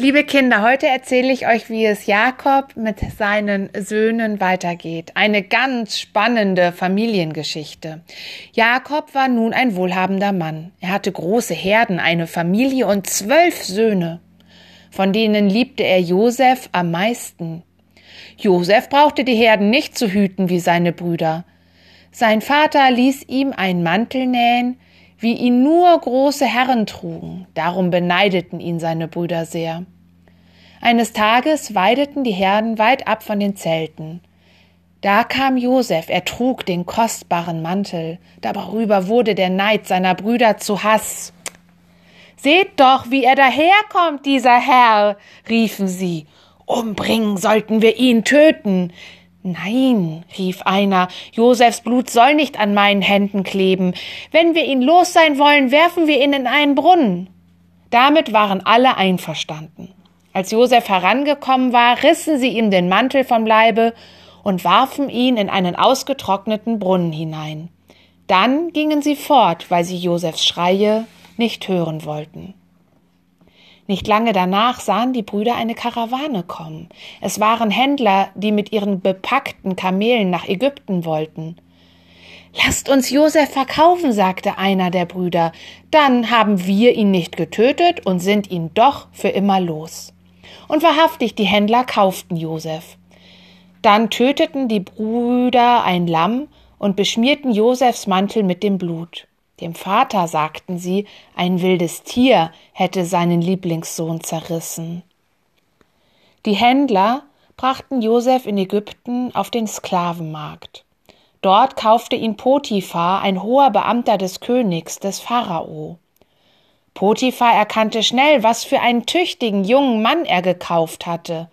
Liebe Kinder, heute erzähle ich euch, wie es Jakob mit seinen Söhnen weitergeht. Eine ganz spannende Familiengeschichte. Jakob war nun ein wohlhabender Mann. Er hatte große Herden, eine Familie und zwölf Söhne. Von denen liebte er Josef am meisten. Josef brauchte die Herden nicht zu hüten wie seine Brüder. Sein Vater ließ ihm einen Mantel nähen, wie ihn nur große Herren trugen, darum beneideten ihn seine Brüder sehr. Eines Tages weideten die Herden weit ab von den Zelten. Da kam Josef, er trug den kostbaren Mantel, darüber wurde der Neid seiner Brüder zu Hass. Seht doch, wie er daherkommt, dieser Herr, riefen sie. Umbringen sollten wir ihn töten. Nein, rief einer, Josefs Blut soll nicht an meinen Händen kleben. Wenn wir ihn los sein wollen, werfen wir ihn in einen Brunnen. Damit waren alle einverstanden. Als Josef herangekommen war, rissen sie ihm den Mantel vom Leibe und warfen ihn in einen ausgetrockneten Brunnen hinein. Dann gingen sie fort, weil sie Josefs Schreie nicht hören wollten. Nicht lange danach sahen die Brüder eine Karawane kommen. Es waren Händler, die mit ihren bepackten Kamelen nach Ägypten wollten. Lasst uns Josef verkaufen, sagte einer der Brüder, dann haben wir ihn nicht getötet und sind ihn doch für immer los. Und wahrhaftig, die Händler kauften Josef. Dann töteten die Brüder ein Lamm und beschmierten Josefs Mantel mit dem Blut. Dem Vater sagten sie, ein wildes Tier hätte seinen Lieblingssohn zerrissen. Die Händler brachten Josef in Ägypten auf den Sklavenmarkt. Dort kaufte ihn Potiphar, ein hoher Beamter des Königs, des Pharao. Potiphar erkannte schnell, was für einen tüchtigen jungen Mann er gekauft hatte.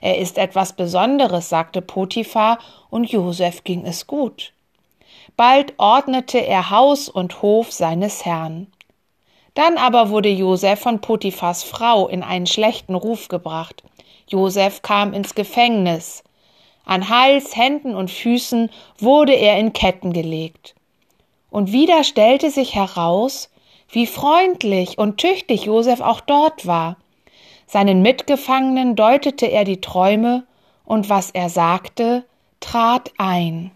Er ist etwas Besonderes, sagte Potiphar, und Josef ging es gut. Bald ordnete er Haus und Hof seines Herrn. Dann aber wurde Josef von Potiphas Frau in einen schlechten Ruf gebracht. Josef kam ins Gefängnis. An Hals, Händen und Füßen wurde er in Ketten gelegt. Und wieder stellte sich heraus, wie freundlich und tüchtig Josef auch dort war. Seinen Mitgefangenen deutete er die Träume, und was er sagte, trat ein.